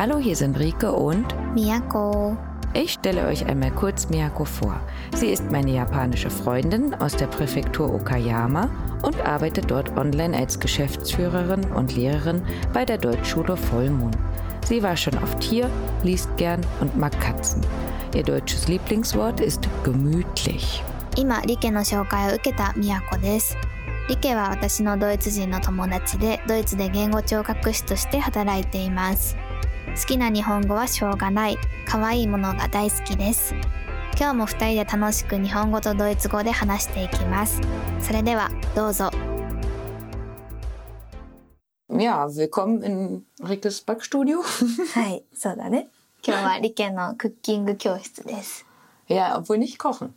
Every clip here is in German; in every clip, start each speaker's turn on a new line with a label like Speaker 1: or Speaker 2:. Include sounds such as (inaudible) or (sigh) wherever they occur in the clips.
Speaker 1: Hallo, hier sind Rike und
Speaker 2: Miyako.
Speaker 1: Ich stelle euch einmal kurz Miyako vor. Sie ist meine japanische Freundin aus der Präfektur Okayama und arbeitet dort online als Geschäftsführerin und Lehrerin bei der Deutschschule Vollmond. Sie war schon oft hier, liest gern und mag Katzen. Ihr deutsches Lieblingswort ist gemütlich.
Speaker 2: 今、リケの紹介を受けたみやこです。リケは私のドイツ人の友達で、ドイツで言語聴覚士として働いています。 好きな日本語はしょうがない。可愛いものが大好きです。今日も二人で楽しく日本語とドイツ語で話していきます。それでは、どうぞ。
Speaker 1: Ja, willkommen in Rikes Backstudio. (laughs)
Speaker 2: はい、そうだね。今日はリケのクッキング教室です。
Speaker 1: ja, obwohl nicht kochen.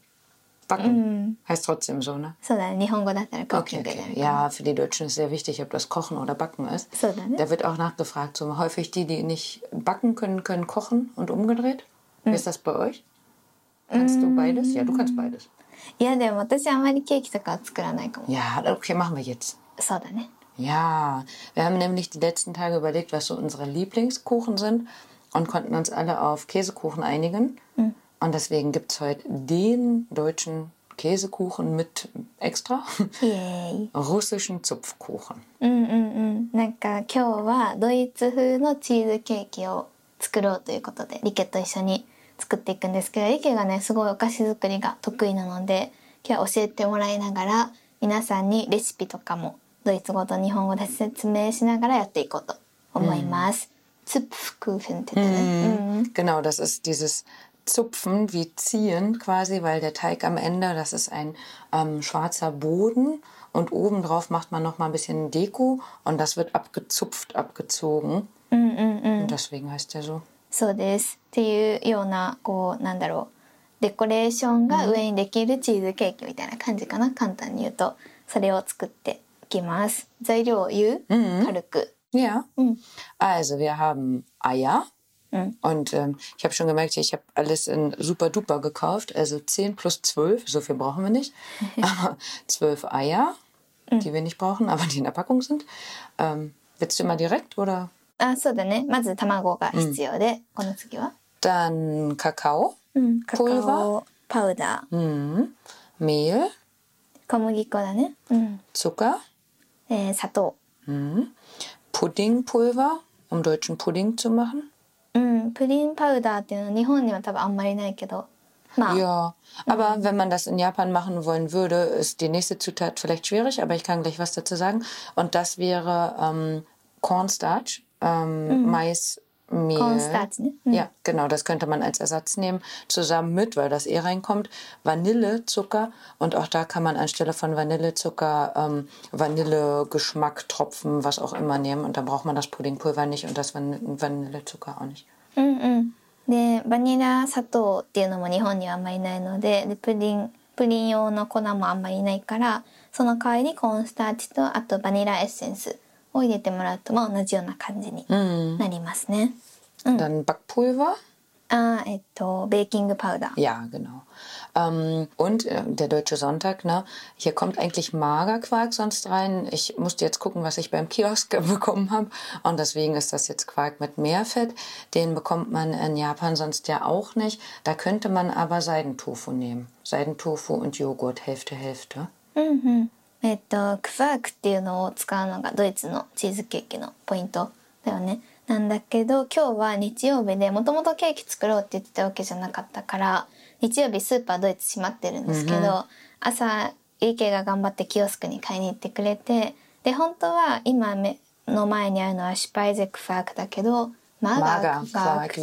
Speaker 1: Backen.
Speaker 2: Mhm.
Speaker 1: Heißt trotzdem so, ne?
Speaker 2: そうだね。日本語だったらクッキン
Speaker 1: Okay,
Speaker 2: グだ
Speaker 1: okay.
Speaker 2: ね。
Speaker 1: Ja, für die Deutschen ist sehr wichtig, ob das Kochen oder Backen ist.
Speaker 2: そうだね。
Speaker 1: Da wird auch nachgefragt, so häufig die, die nicht backen können, können kochen und umgedreht. Wie ist das bei euch? Kannst du beides? Ja, du kannst beides.
Speaker 2: いや、でも私あんまりケーキとかは作らないかも。
Speaker 1: Ja, okay, machen wir jetzt.
Speaker 2: そうだね。
Speaker 1: Ja, wir haben nämlich die letzten Tage überlegt, was so unsere Lieblingskuchen sind und konnten uns alle auf Käsekuchen einigen. Und deswegen gibt es heute den deutschen Käsekuchen mit extra russischen Zupfkuchen.
Speaker 2: うんうんうん。なんか今日はドイツ風のチーズケーキを作ろうということでリケと一緒に作っていくんですけどリケがねすごいお菓子作りが得意なので今日は教えてもらいながら皆さんにレシピとかもドイツ語と日本語で説明しながらやっていこうと思います。ツップフクーフンって言ってね。ん
Speaker 1: Genau, das ist dieses Zupfen wie ziehen quasi, weil der Teig am Ende, das ist ein ähm, schwarzer Boden und obendrauf macht man noch mal ein bisschen Deko und das wird abgezupft, abgezogen. Und deswegen heißt der so.
Speaker 2: そうです。っていうようなこうなんだろうデコレーションが上にできるチーズケーキみたいな感じかな、簡単に言うとそれを作っていきます。材料を言う、軽く。
Speaker 1: Ja.
Speaker 2: Mhm.
Speaker 1: Also wir haben Eier.
Speaker 2: Mhm.
Speaker 1: Und ähm, ich habe schon gemerkt, ich habe alles in super duper gekauft. Also 10 plus 12, so viel brauchen wir nicht. (laughs) Aber 12 Eier, die wir nicht brauchen, aber die in der Packung sind. Ähm, willst du mal direkt oder?
Speaker 2: あ、そうだね。まず卵が必要で、この次は、
Speaker 1: Dann Kakao,
Speaker 2: うん、カカ
Speaker 1: Pulver
Speaker 2: オパウダー、
Speaker 1: mhm. Mehl,
Speaker 2: 小麦粉だね。うん、
Speaker 1: Zucker,
Speaker 2: えー砂糖、
Speaker 1: mhm. Puddingpulver, um deutschen Pudding zu machen.
Speaker 2: うん、プリンパウダーっていうの日本には多分あんまりないけど、まあ、
Speaker 1: Ja, aber wenn man das in Japan machen wollen würde, ist die nächste Zutat vielleicht schwierig, aber ich kann gleich was dazu sagen. Und das wäre ähm, Cornstarch, ähm, Maismehl.
Speaker 2: コ Mehl. Cornstarch, ne? Mhm.
Speaker 1: Ja, genau, das könnte man als Ersatz nehmen, zusammen mit, weil das eh reinkommt, Vanillezucker. Und auch da kann man anstelle von Vanillezucker ähm, Vanillegeschmack, Tropfen, was auch immer nehmen. Und dann braucht man das Puddingpulver nicht und das Van Vanillezucker auch nicht.
Speaker 2: Mm. Ne, mhm. でバニラ砂糖っていうのも日本にはあんまりないのででプリンプリン用の粉もあんまりないからその代わりにコーンスターチとあとバニラエッセンスを入れてもらうと、まあ、同じような感じになりますね。うん、Dann Backpulver? Ah, äh, Baking Powder.
Speaker 1: Ja, genau. Ähm, und äh, der Deutsche Sonntag, ne? Hier kommt eigentlich Magerquark sonst rein. Ich musste jetzt gucken, was ich beim Kiosk (laughs) bekommen habe. Und deswegen ist das jetzt Quark mit Meerfett. Den bekommt man in Japan sonst ja auch nicht. Da könnte man aber Seidentofu nehmen. Seidentofu und Joghurt, Hälfte, Hälfte.
Speaker 2: Mhm. えっとクファークっていうのを使うのがドイツのチーズケーキのポイントだよね。なんだけど今日は日曜日でもともとケーキ作ろうって言ってたわけじゃなかったから日曜日スーパードイツ閉まってるんですけど、朝イケが頑張ってキオスクに買いに行ってくれてで本当は今目の前にあるのはシュパイゼクファークだけどマガークファーク。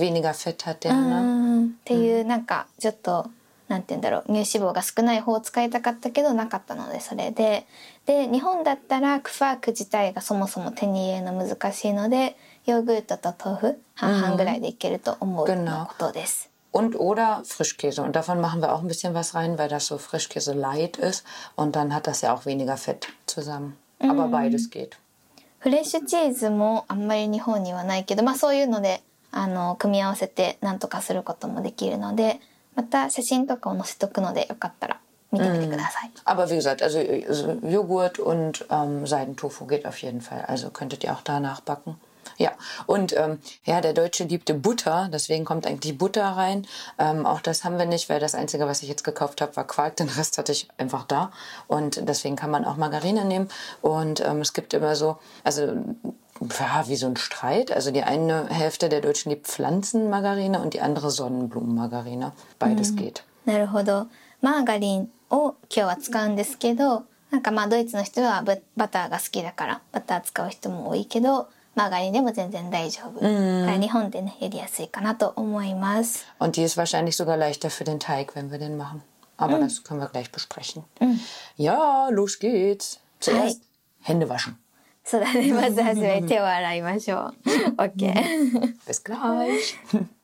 Speaker 2: っていうなんかちょっとなんて言うんだろう乳脂肪が少ない方を使いたかったけどなかったのでそれでで日本だったらクファーク自体がそもそも手に入れるの難しいのでヨーグルトと豆腐半々ぐらいでいけると思うのことです。
Speaker 1: Und oder Frischkäse. Und davon machen wir auch ein bisschen was rein, weil das so Frischkäse light ist. Und dann hat das ja auch weniger Fett zusammen. Aber beides geht.
Speaker 2: フレッシュチーズもあんまり日本にはないけど、まあそういうのであの組み合わせてなんとかすることもできるので、また写真とかを載せとくのでよかったら見てみてください。
Speaker 1: Aber wie gesagt, also, also Joghurt und ähm, Seidentofu geht auf jeden Fall. Also könntet ihr auch danach backen. Ja, und ähm, ja, der Deutsche liebte Butter, deswegen kommt eigentlich Butter rein. Ähm, auch das haben wir nicht, weil das Einzige, was ich jetzt gekauft habe, war Quark. Den Rest hatte ich einfach da. Und deswegen kann man auch Margarine nehmen. Und ähm, es gibt immer so, also ja, wie so ein Streit. Also die eine Hälfte der Deutschen liebt Pflanzenmargarine und die andere Sonnenblumenmargarine. Beides geht.
Speaker 2: なるほどマーガリンを今日は使うんですけどなんかまあドイツの人はババターが好きだからバター使う人も多いけど マーガリンでも全然大丈夫、だから日本でねやりやすいかなと思います
Speaker 1: Und die ist wahrscheinlich sogar leichter für den Teig, wenn wir den machen. Aber das können wir gleich besprechen. Ja, los geht's. Zuerst Hände waschen.
Speaker 2: そうだねまずはじめ手を洗いましょう OK
Speaker 1: Bis (laughs) (laughs) gleich. (laughs)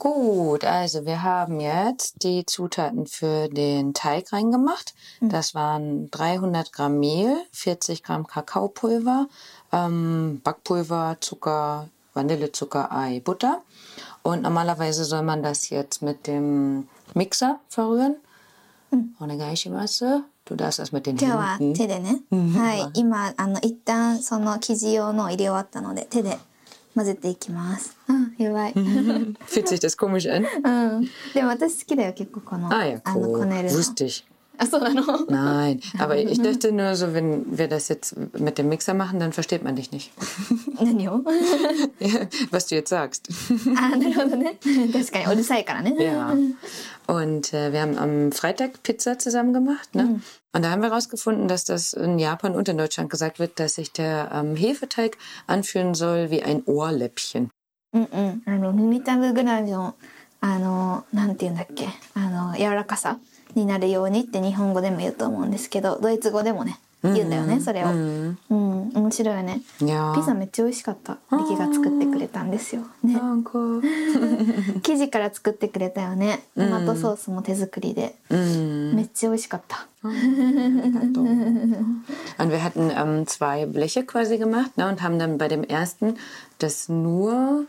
Speaker 1: Gut, also wir haben jetzt die Zutaten für den Teig reingemacht. Das waren 300 Gramm Mehl, 40 Gramm Kakaopulver, ähm, Backpulver, Zucker, Vanillezucker, Ei, Butter. Und normalerweise soll man das jetzt mit dem Mixer verrühren. Onegaishimasu. Du darfst das mit den
Speaker 2: 今日は
Speaker 1: Händen.
Speaker 2: 手でね、はい今あの一旦その生地用のを入れ終わったので手で 混ぜていきます。うん、やい。(laughs) でも私好きだよ、結構この。あ、や、こねる。
Speaker 1: ich.
Speaker 2: あそうなの
Speaker 1: Nein, aber ich dachte (laughs) nur so, wenn wir das jetzt mit dem Mixer machen, dann versteht man dich nicht. (laughs) (laughs)
Speaker 2: 何を
Speaker 1: Ja, was du jetzt sagst.
Speaker 2: あなるほどね確かにうるさいからね
Speaker 1: Ja. Und äh, wir haben am Freitag Pizza zusammen gemacht. Ne? Und da haben wir herausgefunden, dass das in Japan und in Deutschland gesagt wird, dass sich der ähm, Hefeteig anfühlen soll wie ein Ohrläppchen.
Speaker 2: うんうんあの耳たぶぐらいのあのなんて言うんだっけあの柔らかさ になるようにって日本語でも言うと思うんですけどドイツ語でもね言うんだよねそれを。うん。面白いよね.ピザめっちゃ美味しかった。リキが作ってくれたんですよ。ね. (laughs) 生地から作ってくれたよね。トマトソースも手作りで。
Speaker 1: Mm.
Speaker 2: めっちゃ美味しかった。
Speaker 1: Und (laughs) wir hatten ähm, zwei Bleche quasi gemacht ne, und haben dann bei dem ersten das nur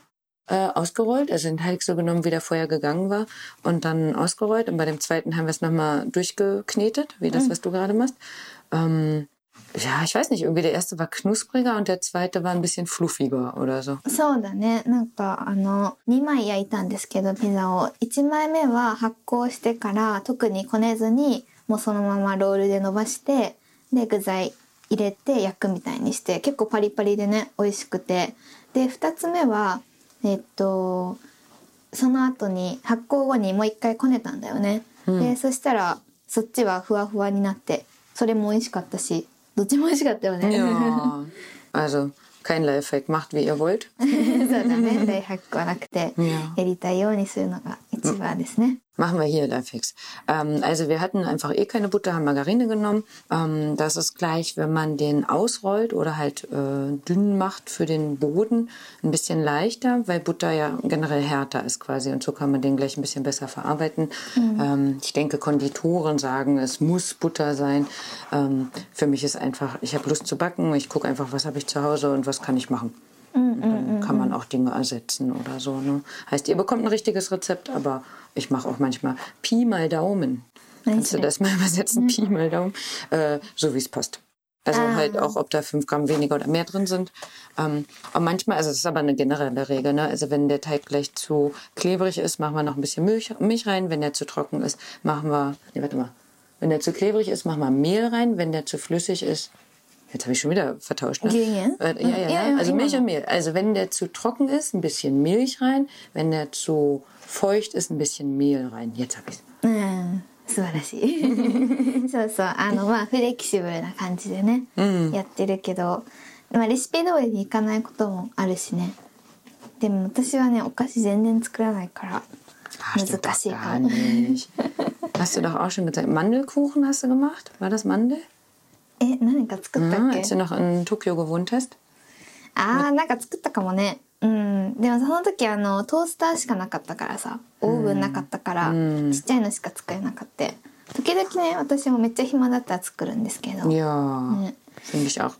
Speaker 1: äh, ausgerollt, also den Teig so genommen, wie der vorher gegangen war und dann ausgerollt. Und bei dem zweiten haben wir es nochmal durchgeknetet, wie das, was du gerade machst. Ähm, ja, ich weiß nicht, irgendwie der erste war knuspriger und der zweite war ein bisschen fluffiger oder so.
Speaker 2: そうだねなんかあの2枚焼いたんですけどピザを1枚目は発酵してから特にこねずにもうそのままロールで伸ばしてで具材入れて焼くみたいにして結構パリパリでね美味しくてで2つ目は えっとその後に発酵後にもう一回こねたんだよね、でそしたらそっちはふわふわになってそれも美味しかったしどっちも美味しかったよね
Speaker 1: Ja, (laughs) also kein Lifehack, macht wie ihr wollt.
Speaker 2: そうだね大ハックはなくて.やりたいようにするのが 一番ですね。
Speaker 1: Machen wir hier Lifehacks. Ähm, also wir hatten einfach eh keine Butter, haben Margarine genommen. Ähm, das ist gleich, wenn man den ausrollt oder halt äh, dünn macht für den Boden, ein bisschen leichter, weil Butter ja generell härter ist quasi und so kann man den gleich ein bisschen besser verarbeiten. Ähm, ich denke, Konditoren sagen, es muss Butter sein. Ähm, für mich ist einfach, ich habe Lust zu backen, ich gucke einfach, was habe ich zu Hause und was kann ich machen. Und dann kann man auch Dinge ersetzen oder so. Ne? Heißt, ihr bekommt ein richtiges Rezept, aber ich mache auch manchmal Pi mal Daumen. Kannst du das mal (laughs) übersetzen? Pi mal Daumen. Äh, so wie es passt. Also halt auch, ob da fünf Gramm weniger oder mehr drin sind. Ähm, und manchmal, also das ist aber eine generelle Regel, ne? Also wenn der Teig gleich zu klebrig ist, machen wir noch ein bisschen Milch, Milch rein. Wenn der zu trocken ist, machen wir, nee, warte mal. Wenn der zu klebrig ist, machen wir Mehl rein. Wenn der zu flüssig ist, Jetzt habe ich schon wieder vertauscht. Ne?
Speaker 2: Gehen?
Speaker 1: Äh, ja, ja,
Speaker 2: Ja,
Speaker 1: ja.
Speaker 2: ja,
Speaker 1: Also
Speaker 2: immer
Speaker 1: Milch
Speaker 2: noch.
Speaker 1: und Mehl. Also wenn der zu trocken ist, ein bisschen Milch rein. Wenn der zu feucht ist, ein bisschen Mehl rein. Jetzt habe ich es.
Speaker 2: うん素晴らしいそうそうあのまあフレキシブルな感じでね、やってるけど、まあ、レシピ通りにいかないこともあるしねでも私はねお菓子全然作らないから
Speaker 1: Ah, stimmt
Speaker 2: 難
Speaker 1: doch
Speaker 2: しいか
Speaker 1: gar
Speaker 2: も
Speaker 1: nicht. Hast du (laughs) doch auch schon gesagt. Mandelkuchen hast du gemacht? War das Mandel?
Speaker 2: え何か作ったっけ
Speaker 1: ？als du noch in Tokio gewohnt hast?
Speaker 2: あーなんか作ったかもねうんでもその時あのトースターしかなかったからさオーブンなかったから、
Speaker 1: うん
Speaker 2: ちっちゃいのしか作れなかった時々ね私もめっちゃ暇だったら作るんですけど、
Speaker 1: Ja.
Speaker 2: ね
Speaker 1: Finde ich auch.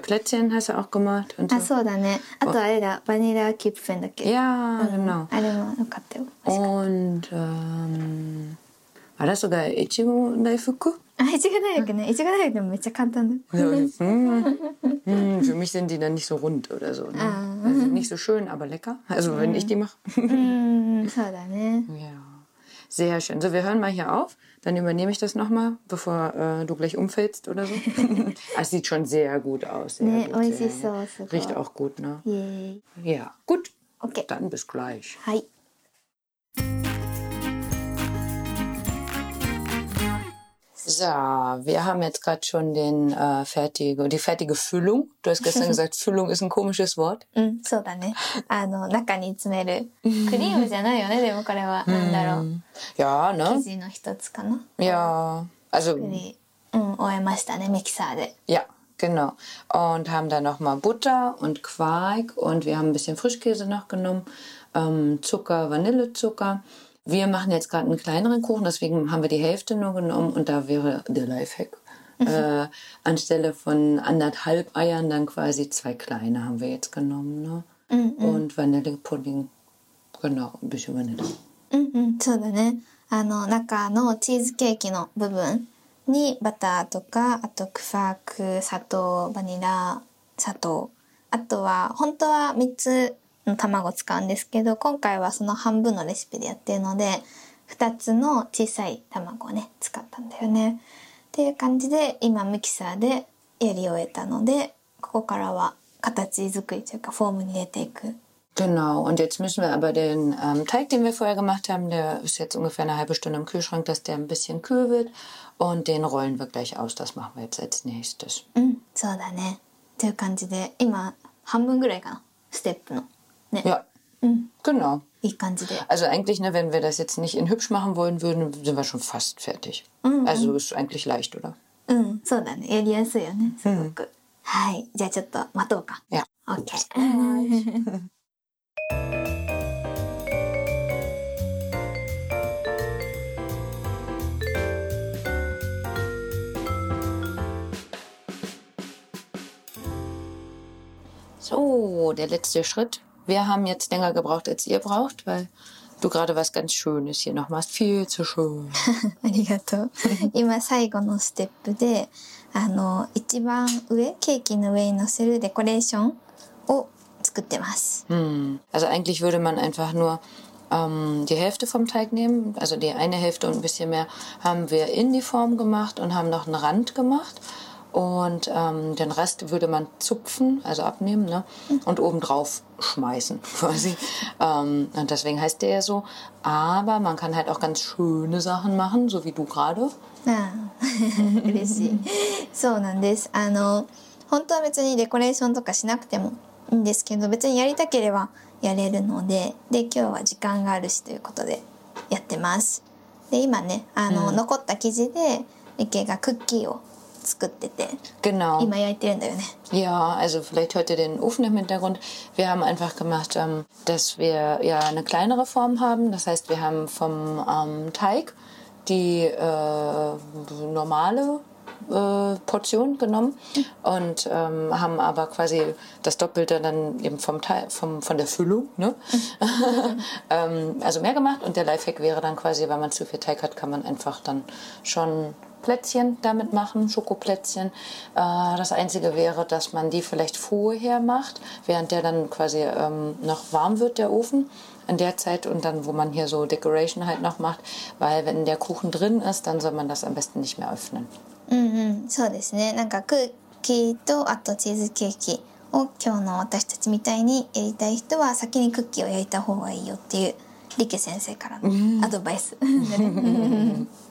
Speaker 1: Plätzchen hast du auch gemacht. Und
Speaker 2: あ
Speaker 1: so.
Speaker 2: そうだねあとあれだバニラキップフェンだっけ
Speaker 1: Ja,
Speaker 2: うん
Speaker 1: genau.
Speaker 2: あれもよかったよ
Speaker 1: Und ähm, war das sogar Ichigo Daifuku?
Speaker 2: Ah, ich Ichigo Daik, ne? Ichigo
Speaker 1: Daik, de mecha kantan. Für mich sind die dann nicht so rund oder so. Ne?
Speaker 2: Ah.
Speaker 1: Also nicht so schön, aber lecker. Also wenn ich die mache.
Speaker 2: So da, ne?
Speaker 1: Ja. Sehr schön. So, wir hören mal hier auf. Dann übernehme ich das nochmal, bevor äh, du gleich umfällst oder so. (laughs) Es sieht schon sehr gut aus. Sehr
Speaker 2: nee,
Speaker 1: gut, sehr,
Speaker 2: so,
Speaker 1: Riecht auch gut, ne?
Speaker 2: Yeah.
Speaker 1: Ja, gut.
Speaker 2: Okay.
Speaker 1: Dann bis gleich.
Speaker 2: Hi.
Speaker 1: So, wir haben jetzt gerade schon den, äh, fertige, die fertige Füllung. Du hast gestern gesagt, (laughs) Füllung ist ein komisches Wort. (laughs)
Speaker 2: うん、そうだね。あの、中に詰める。クリームじゃないよね、でもこれは。なんだろう。
Speaker 1: Ja,
Speaker 2: 生
Speaker 1: ne?
Speaker 2: 地の一つかな。
Speaker 1: Ja, also
Speaker 2: でうん、終えましたね、ミキサーで。
Speaker 1: Ja, genau. Und haben dann nochmal Butter und Quark und wir haben ein bisschen Frischkäse noch genommen, ähm, Zucker, Vanillezucker. Wir machen jetzt gerade einen kleineren Kuchen, deswegen haben wir die Hälfte nur genommen und da wäre der Lifehack. Äh, anstelle von anderthalb Eiern dann quasi zwei kleine haben wir jetzt genommen. Ne? Und Vanillepudding, genau, ein bisschen Vanille.
Speaker 2: うんうん、そうだね。あの、中のチーズケーキの部分にバターとか、あとクファーク、砂糖、バニラ、砂糖。あとは、本当は3つ の卵使うんですけど、今回はその半分のレシピでやってるので、2つの小さい卵をね、使ったんだよね。っていう感じで、今ミキサーでやり終えたので、ここからは形作りというかフォームに入れていく
Speaker 1: Genau, und jetzt müssen wir aber den ähm, Teig, den wir vorher gemacht haben, der ist jetzt ungefähr eine halbe Stunde im Kühlschrank, dass der ein bisschen kühl wird. Und den rollen wir gleich aus. Das machen wir jetzt als nächstes.
Speaker 2: うん、そうだね。っていう感じで、今、半分ぐらいかな。ステップの。ね。
Speaker 1: Ja, genau.
Speaker 2: いい感じで。
Speaker 1: Also eigentlich, ne, wenn wir das jetzt nicht in hübsch machen wollen würden, sind wir schon fast fertig. Also ist eigentlich leicht, oder?
Speaker 2: うん、そうだね。やりやすいよね、すごく。はい。じゃあちょっと待とうか。
Speaker 1: Ja.
Speaker 2: オッケー。 (laughs)
Speaker 1: So, der letzte Schritt. Wir haben jetzt länger gebraucht, als ihr braucht, weil du gerade was ganz Schönes hier noch machst. Viel zu schön. (laughs)
Speaker 2: ありがとう。今、最後のステップで、あの、一番上、ケーキの上に乗せるデコレーションを作ってます。
Speaker 1: Hm. Also eigentlich würde man einfach nur ähm, die Hälfte vom Teig nehmen, also die eine Hälfte und ein bisschen mehr haben wir in die Form gemacht und haben noch einen Rand gemacht. Und ähm, den Rest würde man zupfen, also abnehmen, ne? und obendrauf schmeißen quasi. (laughs) ähm, und deswegen heißt der ja so. Aber man kann halt auch ganz schöne Sachen machen, so wie du gerade.
Speaker 2: あ(laughs) あ嬉しいそうなんですあの本当は別にデコレーションとかしなくてもいいんですけど別にやりたければやれるのでで今日は時間があるしということでやってますで今ねあの、残った生地でミケがクッキーを 作ってて
Speaker 1: Genau.
Speaker 2: 今焼いてるんだよね
Speaker 1: Ja, also vielleicht hört ihr den Ofen im Hintergrund. Wir haben einfach gemacht, ähm, dass wir ja eine kleinere Form haben. Das heißt, wir haben vom ähm, Teig die äh, normale äh, Portion genommen und ähm, haben aber quasi das Doppelte dann eben vom Teig, vom, von der Füllung, ne? ähm, also mehr gemacht und der Lifehack wäre dann quasi, wenn man zu viel Teig hat, kann man einfach dann schon Plätzchen damit machen, Schokoplätzchen. Äh, das Einzige wäre, dass man die vielleicht vorher macht, während der dann quasi ähm, noch warm wird, der Ofen. In der Zeit und dann, wo man hier so Decoration halt noch macht, weil wenn der Kuchen drin ist, dann soll man das am besten nicht mehr öffnen.
Speaker 2: うんうんそうですねなんかクッキーとあとチーズケーキを今日の私たちみたいにやりたい人は先にクッキーを焼いた方がいいよっていう リケ先生からのアドバイス、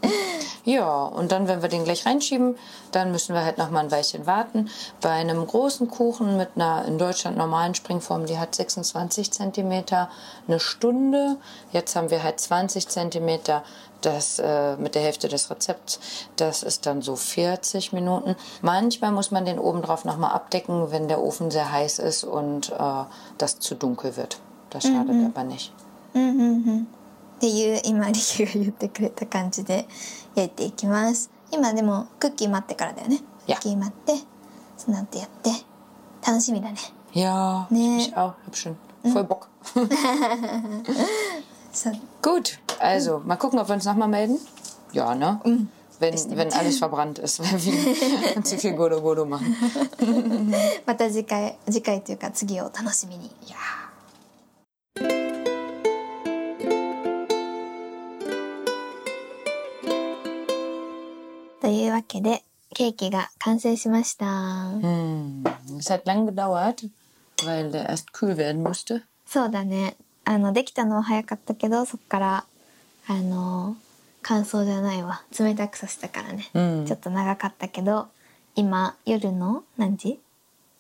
Speaker 2: (laughs)
Speaker 1: Ja, und (laughs) dann, wenn wir den gleich reinschieben, dann müssen wir halt noch mal ein Weilchen warten. Bei einem großen Kuchen mit einer in Deutschland normalen Springform, die hat 26 Zentimeter, eine Stunde. Jetzt haben wir halt 20 Zentimeter, das äh, mit der Hälfte des Rezepts. Das ist dann so 40 Minuten. Manchmal muss man den oben drauf noch mal abdecken, wenn der Ofen sehr heiß ist und äh, das zu dunkel wird. Das schadet aber nicht.
Speaker 2: っていう今リケが言ってくれた感じで焼いていきます今でもクッキー待ってからだよねク.ッキー待ってその後やって楽しみだね
Speaker 1: Ja,
Speaker 2: Nee.
Speaker 1: ich auch. Hab schon voll Bock.
Speaker 2: そう
Speaker 1: Gut, also mal gucken, ob wir uns nochmal melden. Ja, ne? wenn, wenn alles verbrannt ist, weil wir zu viel Godo Godo machen.
Speaker 2: また次回次回というか次を楽しみに
Speaker 1: Ja.
Speaker 2: というわけでケーキが完成しました、
Speaker 1: Hm. Es hat lang gedauert, weil der erst kühl werden musste.
Speaker 2: そうだね。あのできたのは早かったけどそっからあの乾燥じゃないわ。冷たくさせたからね、
Speaker 1: うん。
Speaker 2: ちょっと長かったけど今夜の何時？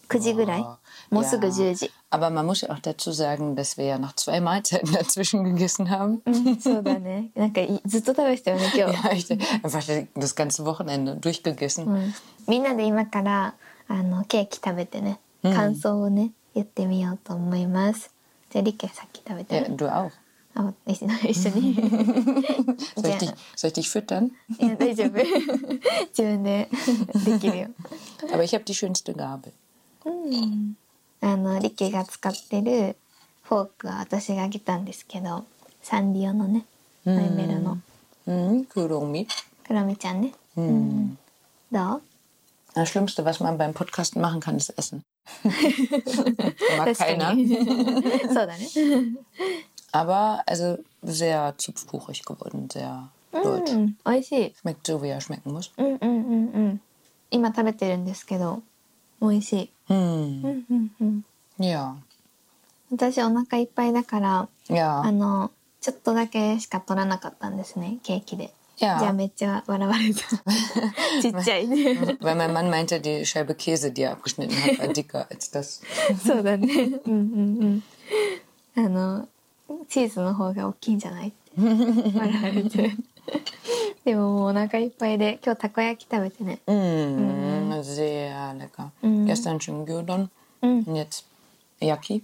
Speaker 2: ?9 時ぐらい
Speaker 1: Oh,
Speaker 2: もうすぐ
Speaker 1: ja.
Speaker 2: 10時
Speaker 1: Aber man muss ja auch dazu sagen, dass wir ja noch zwei Mahlzeiten (laughs) dazwischen gegessen haben.
Speaker 2: うんそうだねなんかいずっと食べてたよね今日
Speaker 1: Ja, ich, einfach das ganze Wochenende durchgegessen.
Speaker 2: うん、みんなで今からあのケーキ食べてね感想をね、言ってみようと思いますじゃあリケさっき食べて
Speaker 1: Ja,
Speaker 2: る、
Speaker 1: du auch.
Speaker 2: あ一緒一緒に
Speaker 1: Soll
Speaker 2: じ
Speaker 1: ich
Speaker 2: ゃ
Speaker 1: dich, soll ich dich füttern?
Speaker 2: あいや(laughs) 大丈夫自分でできるよ
Speaker 1: Aber ich (laughs) habe die schönste Gabel.
Speaker 2: あのリケが使ってるフォークは私があげたんですけどサンリオのねマイメロの
Speaker 1: Mhm, Kuromi.
Speaker 2: クロミちゃんね、うんどう
Speaker 1: Das Schlimmste, was man beim Podcasten machen kann, ist essen. (laughs) Mag
Speaker 2: 確か
Speaker 1: keiner. (laughs)
Speaker 2: にそうだね (laughs)
Speaker 1: Aber also sehr zupfkuchig geworden, sehr
Speaker 2: う
Speaker 1: deutsch.
Speaker 2: ん美味しい
Speaker 1: Schmeckt so, wie er schmecken muss.
Speaker 2: うんうんうんうん今食べてるんですけど美味しい
Speaker 1: Hm.
Speaker 2: うん。うん。うん
Speaker 1: Ja.
Speaker 2: 私お腹いっぱいだからあ
Speaker 1: Ja.
Speaker 2: のちょっとだけしか取らなかったんですねケーキで。
Speaker 1: Ja.
Speaker 2: じゃあめっちゃ笑われた。(laughs) ちっちゃいね。
Speaker 1: Weil mein Mann meinte, die Scheibe Käse, die er abgeschnitten hat, war dicker als das. (laughs)
Speaker 2: そうだね。うんうんうん。あのチーズの方が大きいんじゃないって。笑われてでも,お腹いっぱいで今日たこ焼き食べてね。
Speaker 1: うん。ぜやれか。gestern schon g ü 焼き。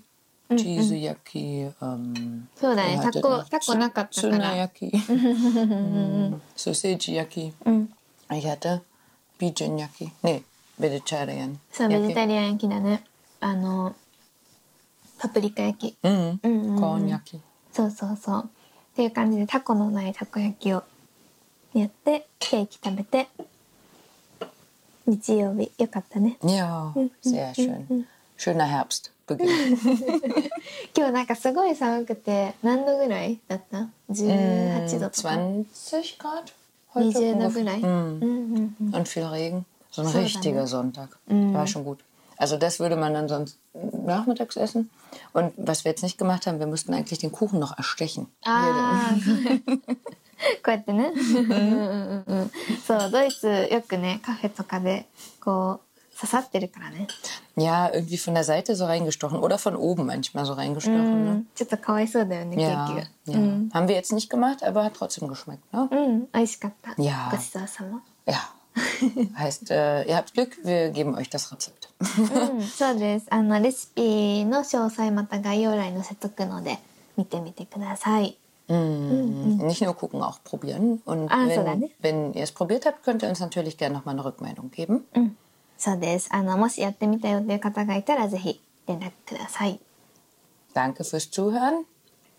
Speaker 1: チーズ焼き。
Speaker 2: そうだね。た
Speaker 1: こ
Speaker 2: たこなかったから。
Speaker 1: ツナ。ソーセージ焼き。
Speaker 2: うん。
Speaker 1: I had a v e g a 焼き。ね、ベジタリアン。
Speaker 2: そうベジタリアン焼きだね。あのパプリカ焼き。うん。うん。コー
Speaker 1: ン焼き。
Speaker 2: そうそうそう。っていう感じでタコのないたこ焼きを。やってケーキ食べて日曜日よかったね
Speaker 1: Ja, sehr schön. Schöner Herbstbeginn. (laughs) (laughs)
Speaker 2: 今日なんかすごい寒くて何度ぐらいだった18度とか
Speaker 1: 20 Grad? heute
Speaker 2: 20度ぐ
Speaker 1: ungefähr.
Speaker 2: らい、
Speaker 1: Mm.
Speaker 2: うんうんうん
Speaker 1: Und viel Regen. So ein
Speaker 2: So dann,
Speaker 1: richtiger
Speaker 2: ne?
Speaker 1: Sonntag. War schon gut. Also das würde man dann sonst nachmittags essen. Und was wir jetzt nicht gemacht haben, wir mussten eigentlich den Kuchen noch erstechen.
Speaker 2: ああ (laughs) こうやってね。そう、ドイツよく ne, Kaffee
Speaker 1: Ja, irgendwie von der Seite so reingestochen oder von oben manchmal so reingestochen.
Speaker 2: Mm,
Speaker 1: ne? ja, ja. Mm. Haben wir jetzt nicht gemacht, aber hat trotzdem geschmeckt. Ne?
Speaker 2: Mm,
Speaker 1: ja. Ja. heißt, äh, ihr habt Glück, wir geben euch das Rezept.
Speaker 2: うん、そうです。あのレシピの詳細また概要欄に載せとくので見てみてください。
Speaker 1: Mm, Nicht nur gucken, auch probieren. Und
Speaker 2: Ah, so
Speaker 1: wenn,
Speaker 2: dann, ne?
Speaker 1: wenn ihr es probiert habt, könnt ihr uns natürlich gerne nochmal eine Rückmeldung geben.
Speaker 2: うん、そうです。あのもしやってみたよっていう方がいたらぜひ連絡ください。
Speaker 1: Danke fürs Zuhören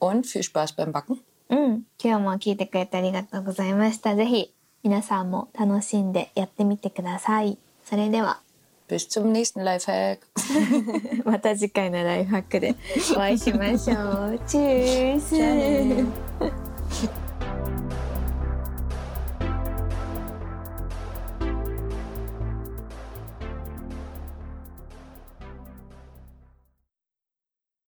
Speaker 1: und viel Spaß beim Backen.
Speaker 2: うん、今日も聞いてくれてありがとうございました。ぜひ皆さんも楽しんでやってみてください。それでは
Speaker 1: Bis zum nächsten Lifehack.
Speaker 2: また次回のライフハックでお会いしましょう。チュース。